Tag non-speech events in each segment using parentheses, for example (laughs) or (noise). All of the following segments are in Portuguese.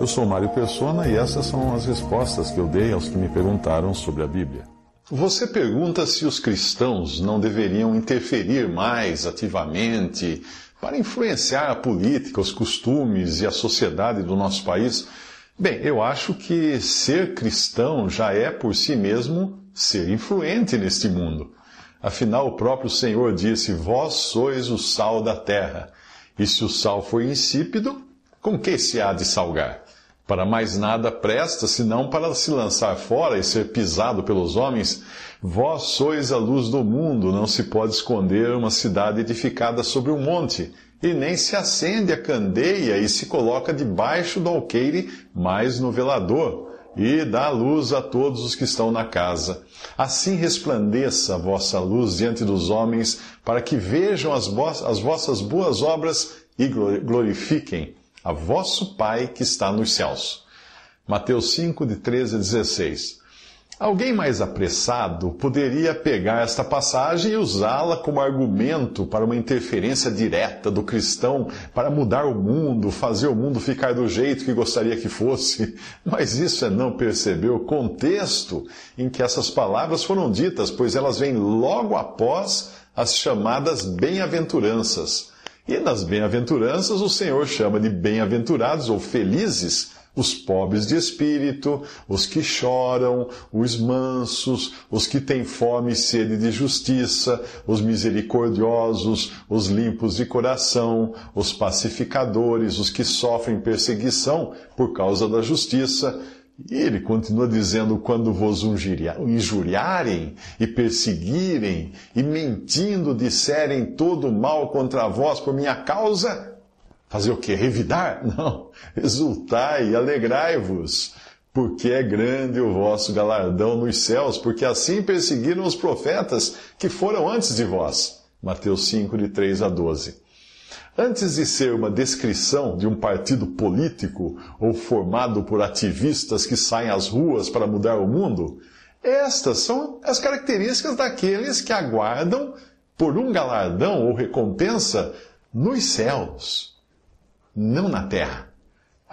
Eu sou Mário Persona e essas são as respostas que eu dei aos que me perguntaram sobre a Bíblia. Você pergunta se os cristãos não deveriam interferir mais ativamente para influenciar a política, os costumes e a sociedade do nosso país. Bem, eu acho que ser cristão já é por si mesmo ser influente neste mundo. Afinal, o próprio Senhor disse: Vós sois o sal da terra. E se o sal for insípido, com que se há de salgar? Para mais nada presta, senão para se lançar fora e ser pisado pelos homens. Vós sois a luz do mundo, não se pode esconder uma cidade edificada sobre um monte, e nem se acende a candeia e se coloca debaixo do alqueire, mas no velador, e dá luz a todos os que estão na casa. Assim resplandeça a vossa luz diante dos homens, para que vejam as, vossas boas obras e glorifiquem a vosso Pai que está nos céus. Mateus 5, de 13 a 16. Alguém mais apressado poderia pegar esta passagem e usá-la como argumento para uma interferência direta do cristão para mudar o mundo, fazer o mundo ficar do jeito que gostaria que fosse. (laughs) Mas isso é não perceber o contexto em que essas palavras foram ditas, pois elas vêm logo após as chamadas bem-aventuranças e nas bem-aventuranças, o Senhor chama de bem-aventurados ou felizes os pobres de espírito, os que choram, os mansos, os que têm fome e sede de justiça, os misericordiosos, os limpos de coração, os pacificadores, os que sofrem perseguição por causa da justiça e ele continua dizendo: quando vos injuriarem e perseguirem e mentindo disserem todo mal contra vós por minha causa, fazer o que? Revidar? (laughs) Não. Exultai e alegrai-vos, porque é grande o vosso galardão nos céus, porque assim perseguiram os profetas que foram antes de vós. Mateus 5, de 3 a 12. Antes de ser uma descrição de um partido político ou formado por ativistas que saem às ruas para mudar o mundo, estas são as características daqueles que aguardam por um galardão ou recompensa nos céus, não na terra.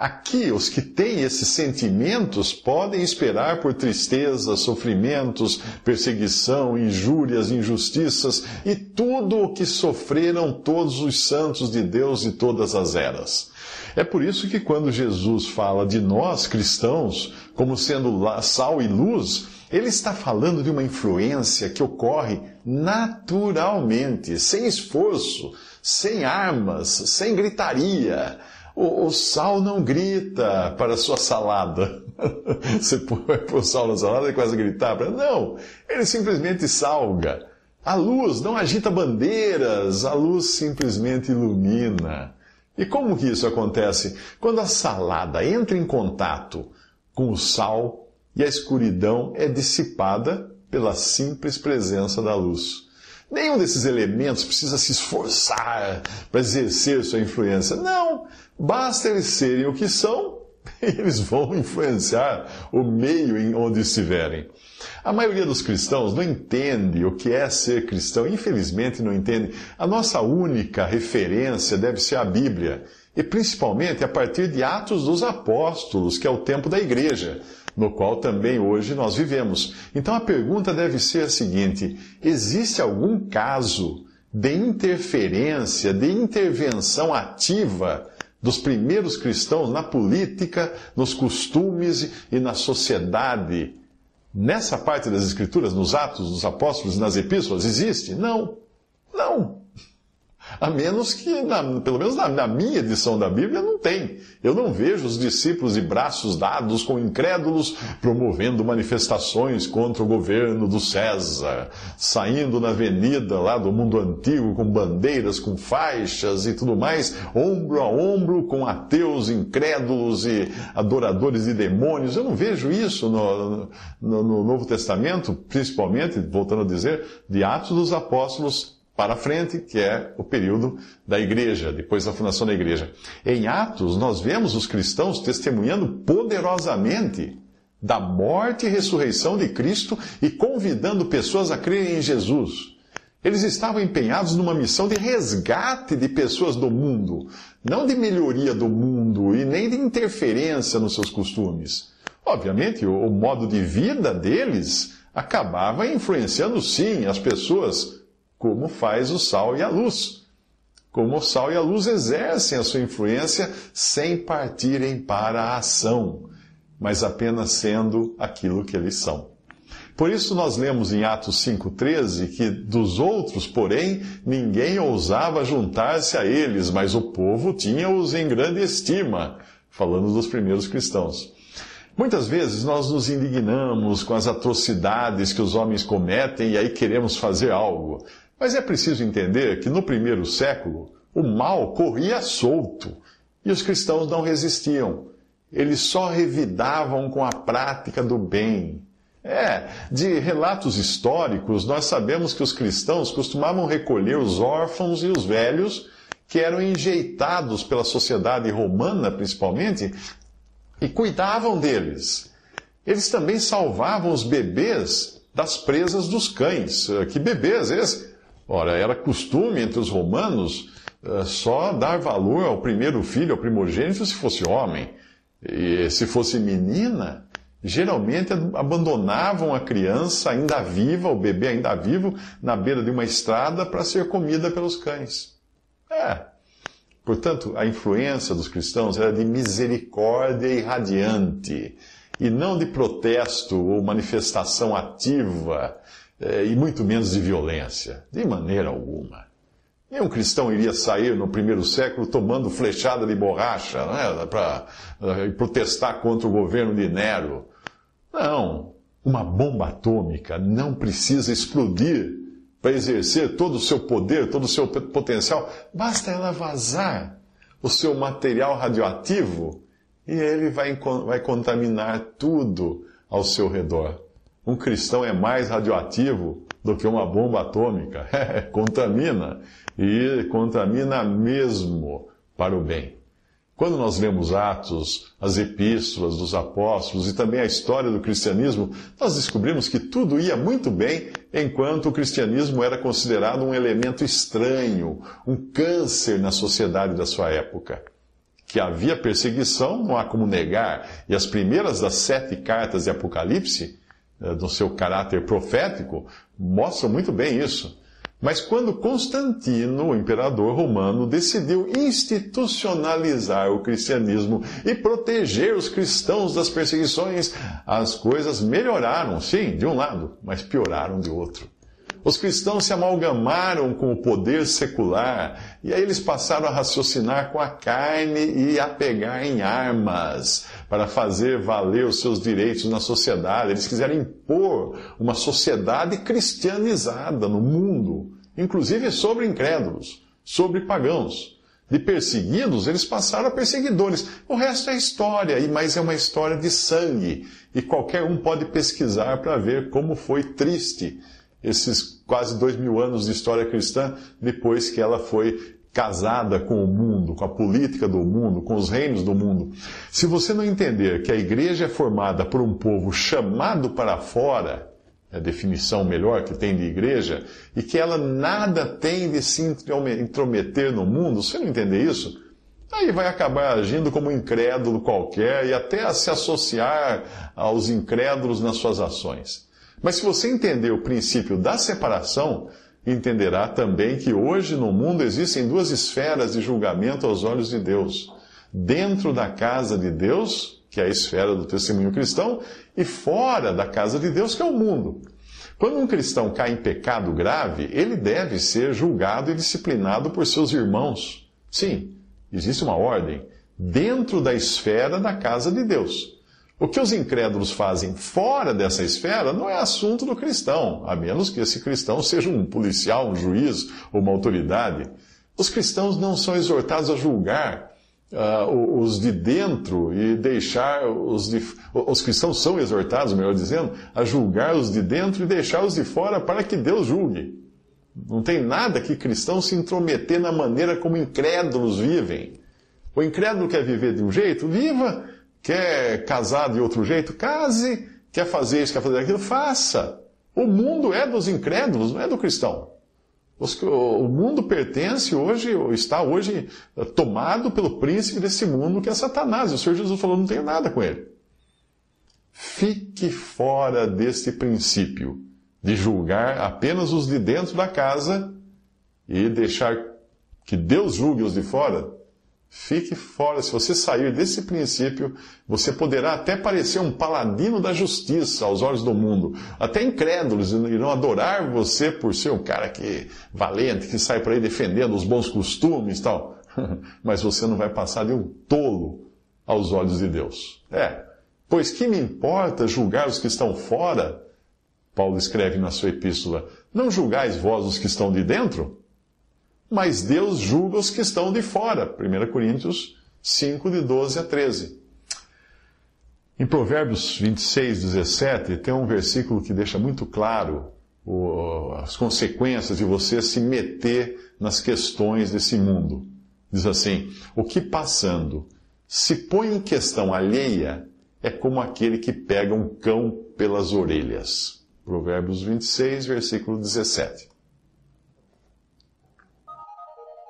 Aqui, os que têm esses sentimentos podem esperar por tristeza, sofrimentos, perseguição, injúrias, injustiças e tudo o que sofreram todos os santos de Deus de todas as eras. É por isso que quando Jesus fala de nós cristãos como sendo sal e luz, ele está falando de uma influência que ocorre naturalmente, sem esforço, sem armas, sem gritaria o, o sal não grita para a sua salada. (laughs) Você põe o sal na salada e começa a gritar. Não, ele simplesmente salga. A luz não agita bandeiras, a luz simplesmente ilumina. E como que isso acontece? Quando a salada entra em contato com o sal e a escuridão é dissipada pela simples presença da luz. Nenhum desses elementos precisa se esforçar para exercer sua influência. Não, basta eles serem o que são (laughs) eles vão influenciar o meio em onde estiverem. A maioria dos cristãos não entende o que é ser cristão, infelizmente não entende. A nossa única referência deve ser a Bíblia, e principalmente a partir de Atos dos Apóstolos, que é o tempo da igreja no qual também hoje nós vivemos. Então a pergunta deve ser a seguinte: existe algum caso de interferência, de intervenção ativa dos primeiros cristãos na política, nos costumes e na sociedade? Nessa parte das Escrituras, nos Atos dos Apóstolos e nas Epístolas, existe? Não. Não. A menos que, na, pelo menos na, na, minha edição da Bíblia, não tem. Eu não vejo os discípulos de braços dados com incrédulos promovendo manifestações contra o governo do César, saindo na avenida lá do mundo antigo com bandeiras, com faixas e tudo mais, ombro a ombro com ateus, incrédulos e adoradores de demônios. Eu não vejo isso no, no, no Novo Testamento, principalmente, voltando a dizer, de Atos dos Apóstolos para frente, que é o período da igreja, depois da fundação da igreja. Em Atos, nós vemos os cristãos testemunhando poderosamente da morte e ressurreição de Cristo e convidando pessoas a crerem em Jesus. Eles estavam empenhados numa missão de resgate de pessoas do mundo, não de melhoria do mundo e nem de interferência nos seus costumes. Obviamente, o modo de vida deles acabava influenciando sim as pessoas, como faz o sal e a luz. Como o sal e a luz exercem a sua influência sem partirem para a ação, mas apenas sendo aquilo que eles são. Por isso nós lemos em Atos 5,13 que dos outros, porém, ninguém ousava juntar-se a eles, mas o povo tinha-os em grande estima, falando dos primeiros cristãos. Muitas vezes nós nos indignamos com as atrocidades que os homens cometem e aí queremos fazer algo. Mas é preciso entender que no primeiro século o mal corria solto e os cristãos não resistiam. Eles só revidavam com a prática do bem. É, de relatos históricos, nós sabemos que os cristãos costumavam recolher os órfãos e os velhos que eram enjeitados pela sociedade romana, principalmente, e cuidavam deles. Eles também salvavam os bebês das presas dos cães. Eh, que bebês esses? Ora, era costume entre os romanos uh, só dar valor ao primeiro filho, ao primogênito, se fosse homem. E se fosse menina, geralmente abandonavam a criança ainda viva, o bebê ainda vivo, na beira de uma estrada para ser comida pelos cães. É, Portanto, a influência dos cristãos era de misericórdia irradiante, e não de protesto ou manifestação ativa, eh, e muito menos de violência, de maneira alguma. Nenhum cristão iria sair no primeiro século tomando flechada de borracha né, para uh, protestar contra o governo de Nero. Não, uma bomba atômica não precisa explodir para exercer todo o seu poder, todo o seu potencial, basta ela vazar o seu material radioativo e ele vai, vai contaminar tudo ao seu redor. Um cristão é mais radioativo do que uma bomba atômica. (laughs) contamina. E contamina mesmo para o bem. Quando nós lemos Atos, as epístolas dos apóstolos e também a história do cristianismo, nós descobrimos que tudo ia muito bem enquanto o cristianismo era considerado um elemento estranho, um câncer na sociedade da sua época. Que havia perseguição, não há como negar, e as primeiras das sete cartas de Apocalipse, do eh, seu caráter profético, mostram muito bem isso. Mas quando Constantino, o imperador romano, decidiu institucionalizar o cristianismo e proteger os cristãos das perseguições, as coisas melhoraram, sim, de um lado, mas pioraram de outro. Os cristãos se amalgamaram com o poder secular e aí eles passaram a raciocinar com a carne e a pegar em armas para fazer valer os seus direitos na sociedade. Eles quiseram impor uma sociedade cristianizada no mundo, inclusive sobre incrédulos, sobre pagãos. De perseguidos, eles passaram a perseguidores. O resto é história, mas é uma história de sangue. E qualquer um pode pesquisar para ver como foi triste esses quase dois mil anos de história cristã depois que ela foi casada com o mundo, com a política do mundo, com os reinos do mundo. Se você não entender que a igreja é formada por um povo chamado para fora, é a definição melhor que tem de igreja, e que ela nada tem de se intrometer no mundo, se você não entender isso, aí vai acabar agindo como um incrédulo qualquer e até se associar aos incrédulos nas suas ações. Mas se você entender o princípio da separação, entenderá também que hoje no mundo existem duas esferas de julgamento aos olhos de Deus. Dentro da casa de Deus, que é a esfera do testemunho cristão, e fora da casa de Deus, que é o mundo. Quando um cristão cai em pecado grave, ele deve ser julgado e disciplinado por seus irmãos. Sim, existe uma ordem dentro da esfera da casa de Deus. O que os incrédulos fazem fora dessa esfera não é assunto do cristão, a menos que esse cristão seja um policial, um juiz ou uma autoridade. Os cristãos não são exortados a julgar uh, os de dentro e deixar os de. Os cristãos são exortados, melhor dizendo, a julgar os de dentro e deixar os de fora para que Deus julgue. Não tem nada que cristãos se intrometer na maneira como incrédulos vivem. O incrédulo quer viver de um jeito? Viva! Quer casar de outro jeito? Case. Quer fazer isso, quer fazer aquilo? Faça. O mundo é dos incrédulos, não é do cristão. O mundo pertence hoje, está hoje eh, tomado pelo príncipe desse mundo que é Satanás. O Senhor Jesus falou: não tenho nada com ele. Fique fora deste princípio de julgar apenas os de dentro da casa e deixar que Deus julgue os de fora. Fique fora. Se você sair desse princípio, você poderá até parecer um paladino da justiça aos olhos do mundo. Até incrédulos irão adorar você por ser um cara que valente, que sai por aí defendendo os bons costumes e tal. (laughs) Mas você não vai passar de um tolo aos olhos de Deus. É. Pois que me importa julgar os que estão fora? Paulo escreve na sua epístola: Não julgais vós os que estão de dentro? Mas Deus julga os que estão de fora. 1 Coríntios 5, de 12 a 13. Em Provérbios 26, 17, tem um versículo que deixa muito claro o, as consequências de você se meter nas questões desse mundo. Diz assim: O que passando se põe em questão alheia é como aquele que pega um cão pelas orelhas. Provérbios 26, versículo 17.